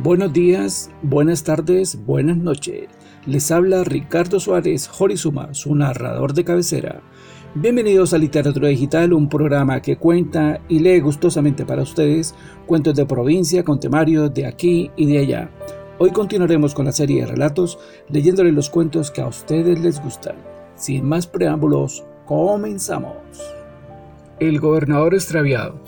Buenos días, buenas tardes, buenas noches. Les habla Ricardo Suárez Jorizuma, su narrador de cabecera. Bienvenidos a Literatura Digital, un programa que cuenta y lee gustosamente para ustedes cuentos de provincia con temarios de aquí y de allá. Hoy continuaremos con la serie de relatos leyéndoles los cuentos que a ustedes les gustan. Sin más preámbulos, comenzamos. El gobernador extraviado.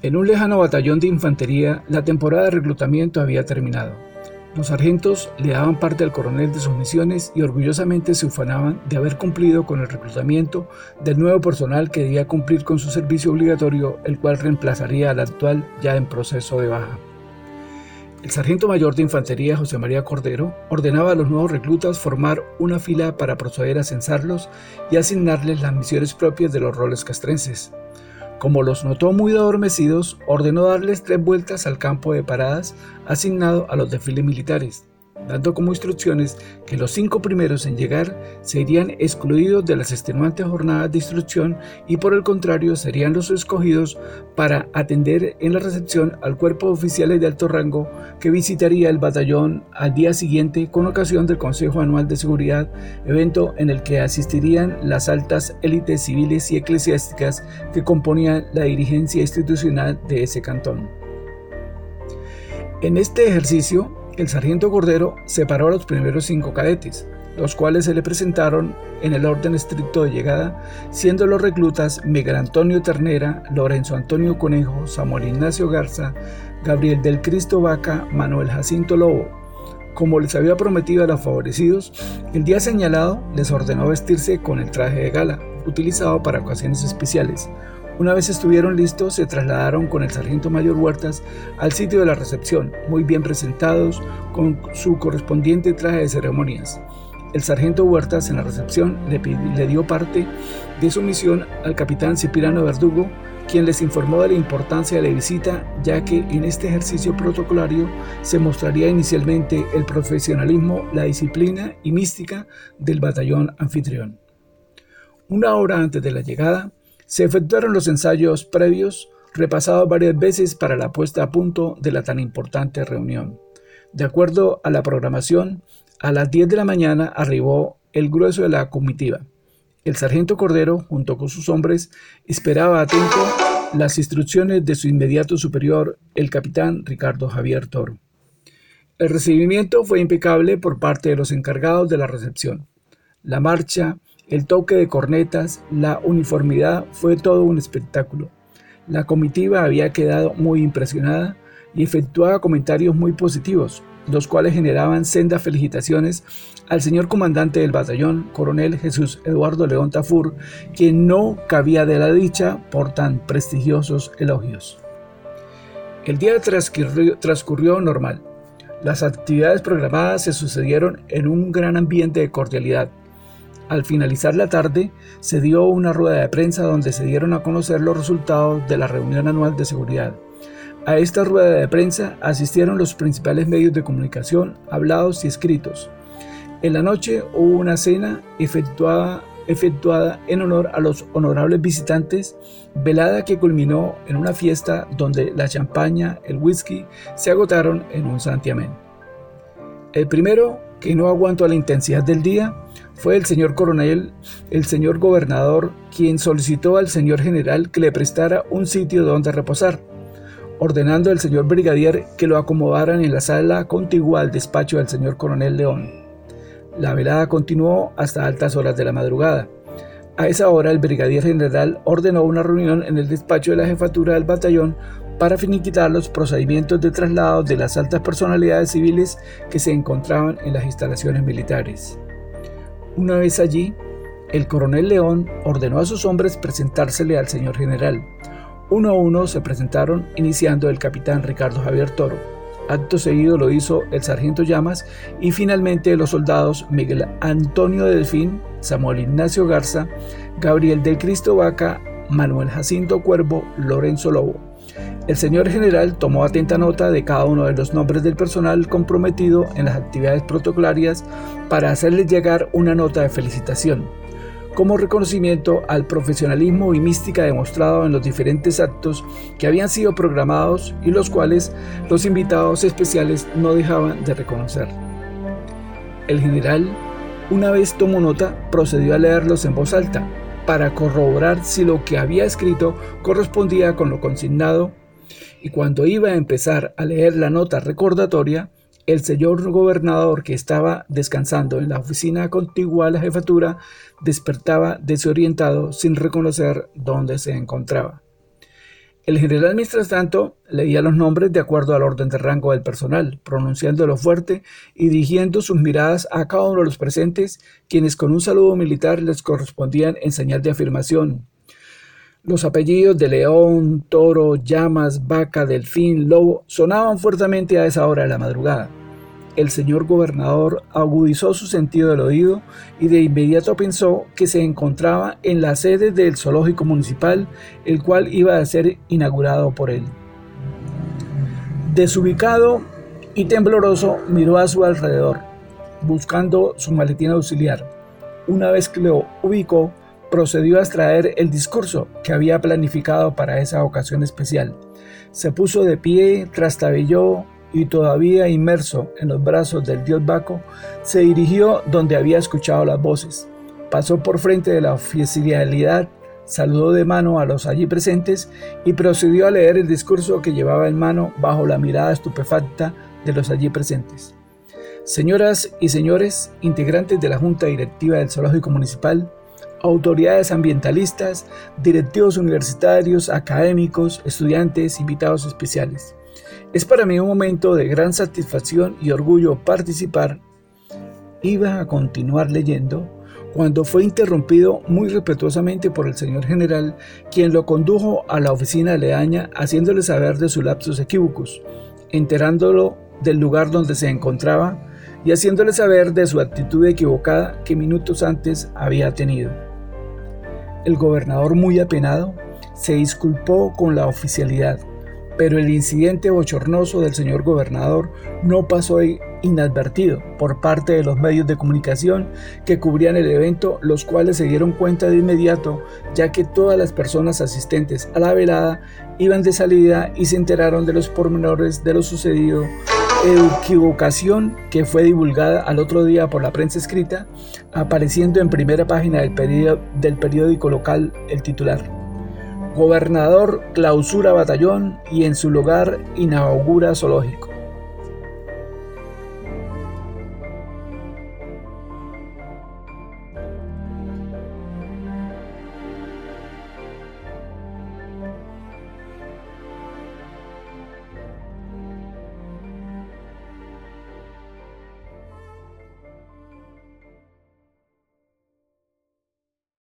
En un lejano batallón de infantería, la temporada de reclutamiento había terminado. Los sargentos le daban parte al coronel de sus misiones y orgullosamente se ufanaban de haber cumplido con el reclutamiento del nuevo personal que debía cumplir con su servicio obligatorio, el cual reemplazaría al actual ya en proceso de baja. El sargento mayor de infantería José María Cordero ordenaba a los nuevos reclutas formar una fila para proceder a censarlos y asignarles las misiones propias de los roles castrenses. Como los notó muy adormecidos, ordenó darles tres vueltas al campo de paradas asignado a los desfiles militares, dando como instrucciones que los cinco primeros en llegar serían excluidos de las extenuantes jornadas de instrucción y por el contrario serían los escogidos para atender en la recepción al cuerpo de oficiales de alto rango que visitaría el batallón al día siguiente con ocasión del Consejo Anual de Seguridad, evento en el que asistirían las altas élites civiles y eclesiásticas que componían la dirigencia institucional de ese cantón. En este ejercicio, el sargento Cordero separó a los primeros cinco cadetes, los cuales se le presentaron en el orden estricto de llegada, siendo los reclutas Miguel Antonio Ternera, Lorenzo Antonio Conejo, Samuel Ignacio Garza, Gabriel del Cristo Vaca, Manuel Jacinto Lobo. Como les había prometido a los favorecidos, el día señalado les ordenó vestirse con el traje de gala, utilizado para ocasiones especiales, una vez estuvieron listos, se trasladaron con el sargento mayor Huertas al sitio de la recepción, muy bien presentados, con su correspondiente traje de ceremonias. El sargento Huertas en la recepción le, dio parte de su misión al capitán Cipirano Verdugo, quien les informó de la importancia de la visita, ya que en este ejercicio protocolario se mostraría inicialmente el profesionalismo, la disciplina y mística del batallón anfitrión. Una hora antes de la llegada, se efectuaron los ensayos previos, repasados varias veces para la puesta a punto de la tan importante reunión. De acuerdo a la programación, a las 10 de la mañana arribó el grueso de la comitiva. El sargento Cordero, junto con sus hombres, esperaba atento las instrucciones de su inmediato superior, el capitán Ricardo Javier Toro. El recibimiento fue impecable por parte de los encargados de la recepción. La marcha, el toque de cornetas, la uniformidad fue todo un espectáculo. La comitiva había quedado muy impresionada y efectuaba comentarios muy positivos, los cuales generaban sendas felicitaciones al señor comandante del batallón, coronel Jesús Eduardo León Tafur, quien no cabía de la dicha por tan prestigiosos elogios. El día transcurrió, transcurrió normal. Las actividades programadas se sucedieron en un gran ambiente de cordialidad. Al finalizar la tarde, se dio una rueda de prensa donde se dieron a conocer los resultados de la reunión anual de seguridad. A esta rueda de prensa asistieron los principales medios de comunicación, hablados y escritos. En la noche hubo una cena efectuada, en honor a los honorables visitantes, velada que culminó en una fiesta donde la champaña, el whisky se agotaron en un santiamén. El primero, que no aguantó la intensidad del día, fue el señor coronel, el señor gobernador, quien solicitó al señor general que le prestara un sitio donde reposar, ordenando al señor brigadier que lo acomodaran en la sala contigua al despacho del señor coronel León. La velada continuó hasta altas horas de la madrugada. A esa hora el brigadier general ordenó una reunión en el despacho de la jefatura del batallón para finiquitar los procedimientos de traslado de las altas personalidades civiles que se encontraban en las instalaciones militares. Una vez allí, el coronel León ordenó a sus hombres presentársele al señor general. Uno a uno se presentaron, iniciando el capitán Ricardo Javier Toro. Acto seguido lo hizo el sargento Llamas y finalmente los soldados Miguel Antonio Delfín, Samuel Ignacio Garza, Gabriel del Cristo Vaca, Manuel Jacinto Cuervo, Lorenzo Lobo. El señor general tomó atenta nota de cada uno de los nombres del personal comprometido en las actividades protocolarias para hacerles llegar una nota de felicitación. como reconocimiento al profesionalismo y mística demostrado en los diferentes actos que habían sido programados y los cuales los invitados especiales no dejaban de reconocer. El general, una vez tomó nota, procedió a leerlos en voz alta para corroborar si lo que había escrito correspondía con lo consignado y cuando iba a empezar a leer la nota recordatoria, el señor gobernador que estaba descansando en la oficina contigua a la jefatura despertaba desorientado sin reconocer dónde se encontraba. El general, mientras tanto, leía los nombres de acuerdo al orden de rango del personal, pronunciándolo fuerte y dirigiendo sus miradas a cada uno de los presentes, quienes con un saludo militar les correspondían en señal de afirmación. Los apellidos de León, Toro, Llamas, Vaca, Delfín, Lobo sonaban fuertemente a esa hora de la madrugada el señor gobernador agudizó su sentido del oído y de inmediato pensó que se encontraba en la sede del zoológico municipal, el cual iba a ser inaugurado por él. Desubicado y tembloroso, miró a su alrededor, buscando su maletín auxiliar. Una vez que lo ubicó, procedió a extraer el discurso que había planificado para esa ocasión especial. Se puso de pie, trastabilló, y todavía inmerso en los brazos del dios Baco, se dirigió donde había escuchado las voces. Pasó por frente de la oficialidad, saludó de mano a los allí presentes y procedió a leer el discurso que llevaba en mano bajo la mirada estupefacta de los allí presentes. Señoras y señores, integrantes de la Junta Directiva del Zoológico Municipal, autoridades ambientalistas, directivos universitarios, académicos, estudiantes, invitados especiales. Es para mí un momento de gran satisfacción y orgullo participar. Iba a continuar leyendo cuando fue interrumpido muy respetuosamente por el señor general, quien lo condujo a la oficina aledaña haciéndole saber de su lapsus equívocos, enterándolo del lugar donde se encontraba y haciéndole saber de su actitud equivocada que minutos antes había tenido. El gobernador, muy apenado, se disculpó con la oficialidad pero el incidente bochornoso del señor gobernador no pasó inadvertido por parte de los medios de comunicación que cubrían el evento, los cuales se dieron cuenta de inmediato, ya que todas las personas asistentes a la velada iban de salida y se enteraron de los pormenores de lo sucedido, equivocación que fue divulgada al otro día por la prensa escrita, apareciendo en primera página del, periódico local el titular. Gobernador clausura batallón y en su lugar inaugura zoológico.